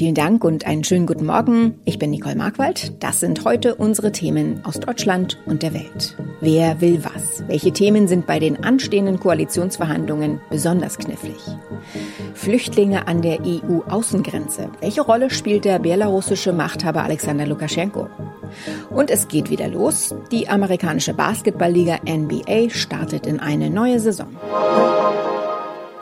Vielen Dank und einen schönen guten Morgen. Ich bin Nicole Markwald. Das sind heute unsere Themen aus Deutschland und der Welt. Wer will was? Welche Themen sind bei den anstehenden Koalitionsverhandlungen besonders knifflig? Flüchtlinge an der EU-Außengrenze. Welche Rolle spielt der belarussische Machthaber Alexander Lukaschenko? Und es geht wieder los. Die amerikanische Basketballliga NBA startet in eine neue Saison.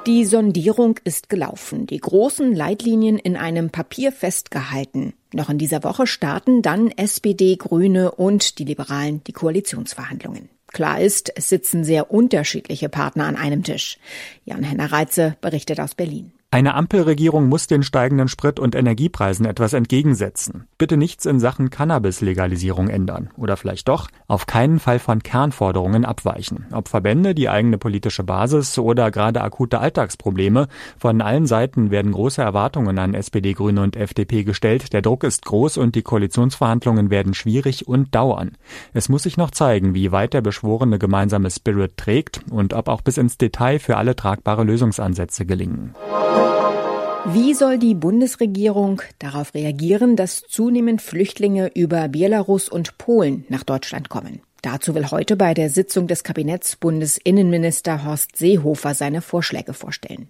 Die Sondierung ist gelaufen, die großen Leitlinien in einem Papier festgehalten. Noch in dieser Woche starten dann SPD, Grüne und die Liberalen die Koalitionsverhandlungen. Klar ist, es sitzen sehr unterschiedliche Partner an einem Tisch. Jan-Henner Reitze berichtet aus Berlin. Eine Ampelregierung muss den steigenden Sprit- und Energiepreisen etwas entgegensetzen. Bitte nichts in Sachen Cannabis-Legalisierung ändern. Oder vielleicht doch, auf keinen Fall von Kernforderungen abweichen. Ob Verbände, die eigene politische Basis oder gerade akute Alltagsprobleme. Von allen Seiten werden große Erwartungen an SPD, Grüne und FDP gestellt. Der Druck ist groß und die Koalitionsverhandlungen werden schwierig und dauern. Es muss sich noch zeigen, wie weit der beschworene gemeinsame Spirit trägt und ob auch bis ins Detail für alle tragbare Lösungsansätze gelingen. Wie soll die Bundesregierung darauf reagieren, dass zunehmend Flüchtlinge über Belarus und Polen nach Deutschland kommen? Dazu will heute bei der Sitzung des Kabinetts Bundesinnenminister Horst Seehofer seine Vorschläge vorstellen.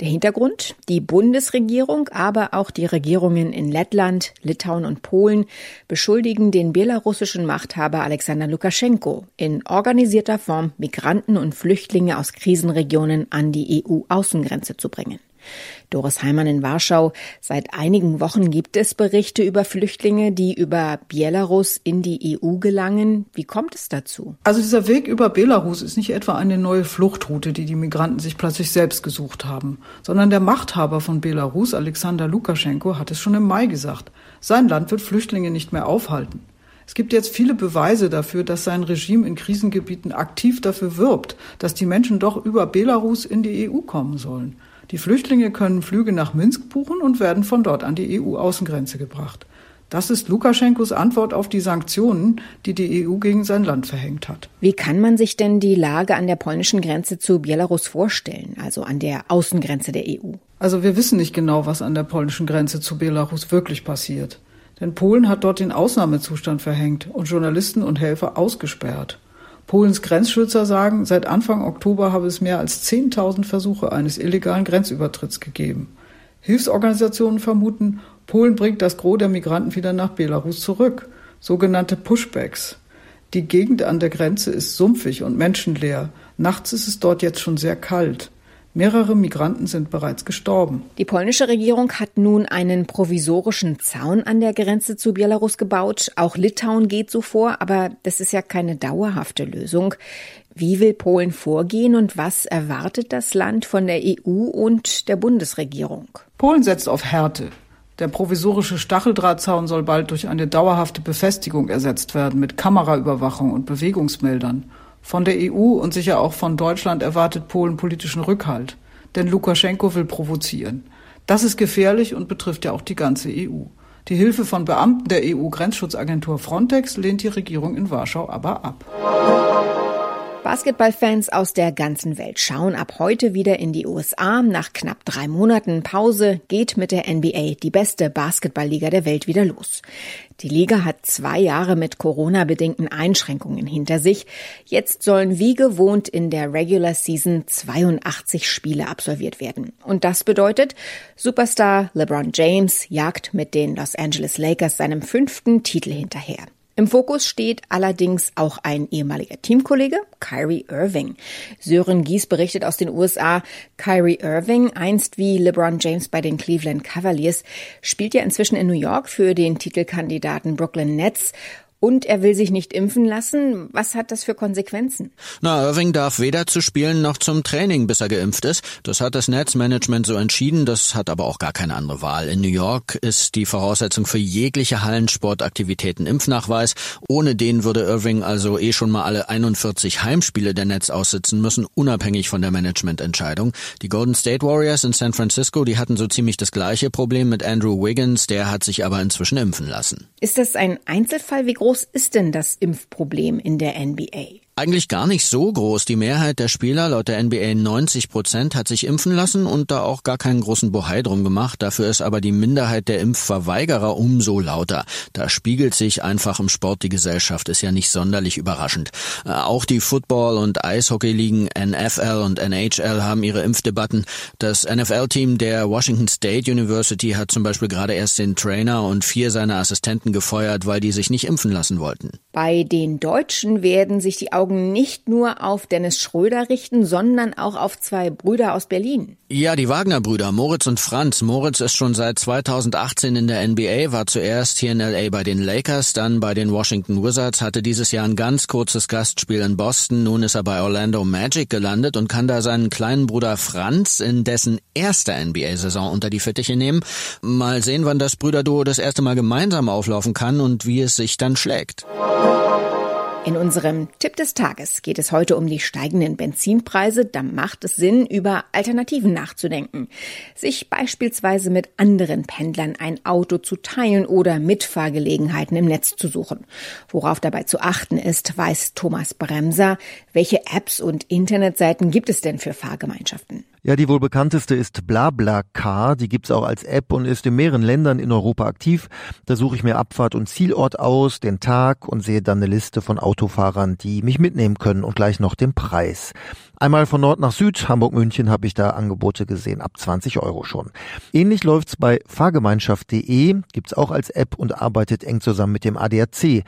Der Hintergrund? Die Bundesregierung, aber auch die Regierungen in Lettland, Litauen und Polen beschuldigen den belarussischen Machthaber Alexander Lukaschenko in organisierter Form Migranten und Flüchtlinge aus Krisenregionen an die EU-Außengrenze zu bringen. Doris Heimann in Warschau. Seit einigen Wochen gibt es Berichte über Flüchtlinge, die über Belarus in die EU gelangen. Wie kommt es dazu? Also dieser Weg über Belarus ist nicht etwa eine neue Fluchtroute, die die Migranten sich plötzlich selbst gesucht haben, sondern der Machthaber von Belarus, Alexander Lukaschenko, hat es schon im Mai gesagt. Sein Land wird Flüchtlinge nicht mehr aufhalten. Es gibt jetzt viele Beweise dafür, dass sein Regime in Krisengebieten aktiv dafür wirbt, dass die Menschen doch über Belarus in die EU kommen sollen. Die Flüchtlinge können Flüge nach Minsk buchen und werden von dort an die EU-Außengrenze gebracht. Das ist Lukaschenkos Antwort auf die Sanktionen, die die EU gegen sein Land verhängt hat. Wie kann man sich denn die Lage an der polnischen Grenze zu Belarus vorstellen, also an der Außengrenze der EU? Also wir wissen nicht genau, was an der polnischen Grenze zu Belarus wirklich passiert. Denn Polen hat dort den Ausnahmezustand verhängt und Journalisten und Helfer ausgesperrt. Polens Grenzschützer sagen, seit Anfang Oktober habe es mehr als 10.000 Versuche eines illegalen Grenzübertritts gegeben. Hilfsorganisationen vermuten, Polen bringt das Gros der Migranten wieder nach Belarus zurück, sogenannte Pushbacks. Die Gegend an der Grenze ist sumpfig und menschenleer. Nachts ist es dort jetzt schon sehr kalt. Mehrere Migranten sind bereits gestorben. Die polnische Regierung hat nun einen provisorischen Zaun an der Grenze zu Belarus gebaut. Auch Litauen geht so vor, aber das ist ja keine dauerhafte Lösung. Wie will Polen vorgehen und was erwartet das Land von der EU und der Bundesregierung? Polen setzt auf Härte. Der provisorische Stacheldrahtzaun soll bald durch eine dauerhafte Befestigung ersetzt werden mit Kameraüberwachung und Bewegungsmeldern. Von der EU und sicher auch von Deutschland erwartet Polen politischen Rückhalt. Denn Lukaschenko will provozieren. Das ist gefährlich und betrifft ja auch die ganze EU. Die Hilfe von Beamten der EU-Grenzschutzagentur Frontex lehnt die Regierung in Warschau aber ab. Basketballfans aus der ganzen Welt schauen ab heute wieder in die USA. Nach knapp drei Monaten Pause geht mit der NBA, die beste Basketballliga der Welt, wieder los. Die Liga hat zwei Jahre mit Corona-bedingten Einschränkungen hinter sich. Jetzt sollen wie gewohnt in der Regular Season 82 Spiele absolviert werden. Und das bedeutet, Superstar LeBron James jagt mit den Los Angeles Lakers seinem fünften Titel hinterher. Im Fokus steht allerdings auch ein ehemaliger Teamkollege, Kyrie Irving. Sören Gies berichtet aus den USA, Kyrie Irving, einst wie LeBron James bei den Cleveland Cavaliers, spielt ja inzwischen in New York für den Titelkandidaten Brooklyn Nets und er will sich nicht impfen lassen. Was hat das für Konsequenzen? Na, Irving darf weder zu Spielen noch zum Training, bis er geimpft ist. Das hat das Netzmanagement so entschieden. Das hat aber auch gar keine andere Wahl. In New York ist die Voraussetzung für jegliche Hallensportaktivitäten Impfnachweis. Ohne den würde Irving also eh schon mal alle 41 Heimspiele der Netz aussitzen müssen, unabhängig von der Managemententscheidung. Die Golden State Warriors in San Francisco, die hatten so ziemlich das gleiche Problem mit Andrew Wiggins. Der hat sich aber inzwischen impfen lassen. Ist das ein Einzelfall? Wie groß groß ist denn das Impfproblem in der NBA? Eigentlich gar nicht so groß. Die Mehrheit der Spieler, laut der NBA 90 Prozent, hat sich impfen lassen und da auch gar keinen großen Bohai drum gemacht. Dafür ist aber die Minderheit der Impfverweigerer umso lauter. Da spiegelt sich einfach im Sport die Gesellschaft, ist ja nicht sonderlich überraschend. Äh, auch die Football- und Eishockey-Ligen NFL und NHL haben ihre Impfdebatten. Das NFL-Team der Washington State University hat zum Beispiel gerade erst den Trainer und vier seiner Assistenten gefeuert, weil die sich nicht impfen lassen wollten. Bei den Deutschen werden sich die nicht nur auf Dennis Schröder richten, sondern auch auf zwei Brüder aus Berlin. Ja, die Wagner-Brüder, Moritz und Franz. Moritz ist schon seit 2018 in der NBA, war zuerst hier in LA bei den Lakers, dann bei den Washington Wizards, hatte dieses Jahr ein ganz kurzes Gastspiel in Boston. Nun ist er bei Orlando Magic gelandet und kann da seinen kleinen Bruder Franz in dessen erster NBA-Saison unter die Fittiche nehmen. Mal sehen, wann das Brüderduo das erste Mal gemeinsam auflaufen kann und wie es sich dann schlägt. In unserem Tipp des Tages geht es heute um die steigenden Benzinpreise. Da macht es Sinn, über Alternativen nachzudenken. Sich beispielsweise mit anderen Pendlern ein Auto zu teilen oder Mitfahrgelegenheiten im Netz zu suchen. Worauf dabei zu achten ist, weiß Thomas Bremser. Welche Apps und Internetseiten gibt es denn für Fahrgemeinschaften? Ja, die wohl bekannteste ist BlaBlaCar. Die gibt's auch als App und ist in mehreren Ländern in Europa aktiv. Da suche ich mir Abfahrt und Zielort aus, den Tag und sehe dann eine Liste von Autofahrern, die mich mitnehmen können und gleich noch den Preis. Einmal von Nord nach Süd, Hamburg-München, habe ich da Angebote gesehen, ab 20 Euro schon. Ähnlich läuft's bei fahrgemeinschaft.de, gibt's auch als App und arbeitet eng zusammen mit dem ADAC.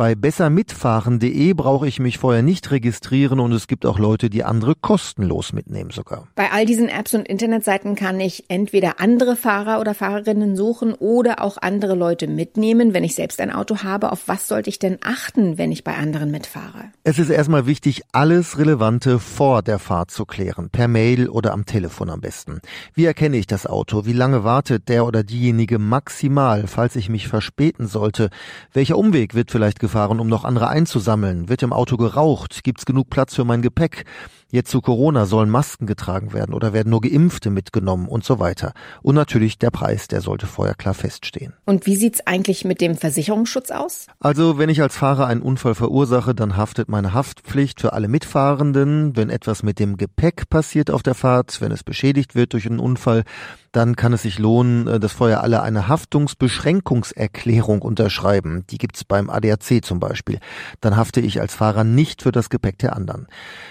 Bei bessermitfahren.de brauche ich mich vorher nicht registrieren und es gibt auch Leute, die andere kostenlos mitnehmen sogar. Bei all diesen Apps und Internetseiten kann ich entweder andere Fahrer oder Fahrerinnen suchen oder auch andere Leute mitnehmen, wenn ich selbst ein Auto habe. Auf was sollte ich denn achten, wenn ich bei anderen mitfahre? Es ist erstmal wichtig, alles Relevante vor der Fahrt zu klären, per Mail oder am Telefon am besten. Wie erkenne ich das Auto? Wie lange wartet der oder diejenige maximal, falls ich mich verspäten sollte? Welcher Umweg wird vielleicht gefahren, um noch andere einzusammeln? Wird im Auto geraucht? Gibt's genug Platz für mein Gepäck? Jetzt zu Corona sollen Masken getragen werden oder werden nur Geimpfte mitgenommen und so weiter. Und natürlich der Preis, der sollte vorher klar feststehen. Und wie sieht's eigentlich mit dem Versicherungsschutz aus? Also, wenn ich als Fahrer einen Unfall verursache, dann haftet meine Haftpflicht für alle Mitfahrenden. Wenn etwas mit dem Gepäck passiert auf der Fahrt, wenn es beschädigt wird durch einen Unfall, dann kann es sich lohnen, äh, dass vorher alle eine Haftungsbeschränkungserklärung unterschreiben. Die gibt's beim ADAC zum Beispiel. Dann hafte ich als Fahrer nicht für das Gepäck der anderen.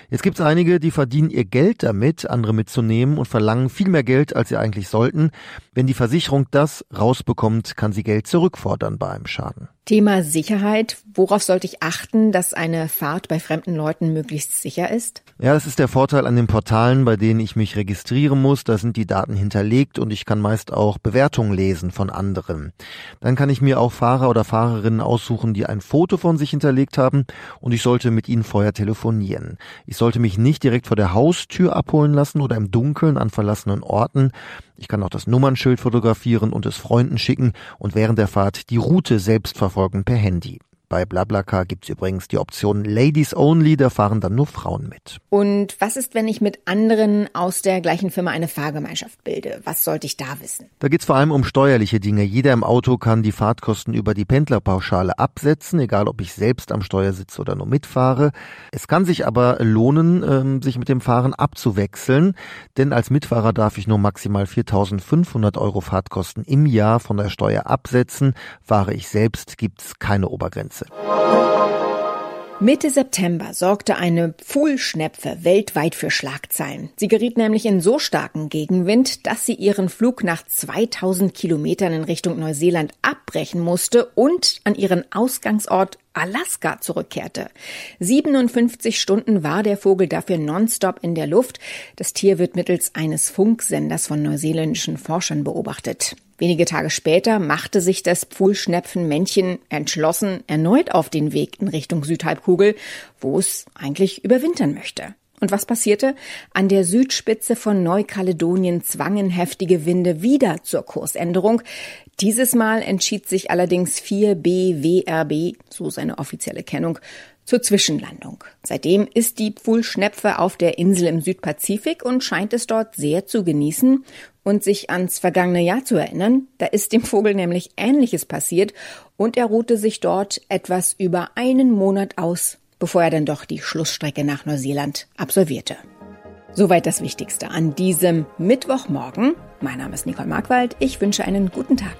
Jetzt gibt's einige, die verdienen ihr Geld damit, andere mitzunehmen und verlangen viel mehr Geld, als sie eigentlich sollten. Wenn die Versicherung das rausbekommt, kann sie Geld zurückfordern bei einem Schaden. Thema Sicherheit. Worauf sollte ich achten, dass eine Fahrt bei fremden Leuten möglichst sicher ist? Ja, das ist der Vorteil an den Portalen, bei denen ich mich registrieren muss. Da sind die Daten hinterlegt und ich kann meist auch Bewertungen lesen von anderen. Dann kann ich mir auch Fahrer oder Fahrerinnen aussuchen, die ein Foto von sich hinterlegt haben und ich sollte mit ihnen vorher telefonieren. Ich sollte mich nicht direkt vor der Haustür abholen lassen oder im Dunkeln an verlassenen Orten. Ich kann auch das Nummernschild fotografieren und es Freunden schicken und während der Fahrt die Route selbst verfolgen per Handy. Bei BlaBlaCar gibt's übrigens die Option Ladies Only, da fahren dann nur Frauen mit. Und was ist, wenn ich mit anderen aus der gleichen Firma eine Fahrgemeinschaft bilde? Was sollte ich da wissen? Da geht's vor allem um steuerliche Dinge. Jeder im Auto kann die Fahrtkosten über die Pendlerpauschale absetzen, egal ob ich selbst am Steuer sitze oder nur mitfahre. Es kann sich aber lohnen, ähm, sich mit dem Fahren abzuwechseln, denn als Mitfahrer darf ich nur maximal 4.500 Euro Fahrtkosten im Jahr von der Steuer absetzen. Fahre ich selbst, gibt's keine Obergrenze. Grenze. Mitte September sorgte eine Pfuhlschnepfe weltweit für Schlagzeilen. Sie geriet nämlich in so starken Gegenwind, dass sie ihren Flug nach 2000 Kilometern in Richtung Neuseeland abbrechen musste und an ihren Ausgangsort Alaska zurückkehrte. 57 Stunden war der Vogel dafür nonstop in der Luft. Das Tier wird mittels eines Funksenders von neuseeländischen Forschern beobachtet. Wenige Tage später machte sich das Pfuhlschnepfenmännchen entschlossen erneut auf den Weg in Richtung Südhalbkugel, wo es eigentlich überwintern möchte. Und was passierte? An der Südspitze von Neukaledonien zwangen heftige Winde wieder zur Kursänderung. Dieses Mal entschied sich allerdings 4BWRB, so seine offizielle Kennung, zur Zwischenlandung. Seitdem ist die Pfuhlschnepfe auf der Insel im Südpazifik und scheint es dort sehr zu genießen und sich ans vergangene Jahr zu erinnern. Da ist dem Vogel nämlich Ähnliches passiert und er ruhte sich dort etwas über einen Monat aus bevor er dann doch die Schlussstrecke nach Neuseeland absolvierte. Soweit das Wichtigste an diesem Mittwochmorgen. Mein Name ist Nicole Markwald. Ich wünsche einen guten Tag.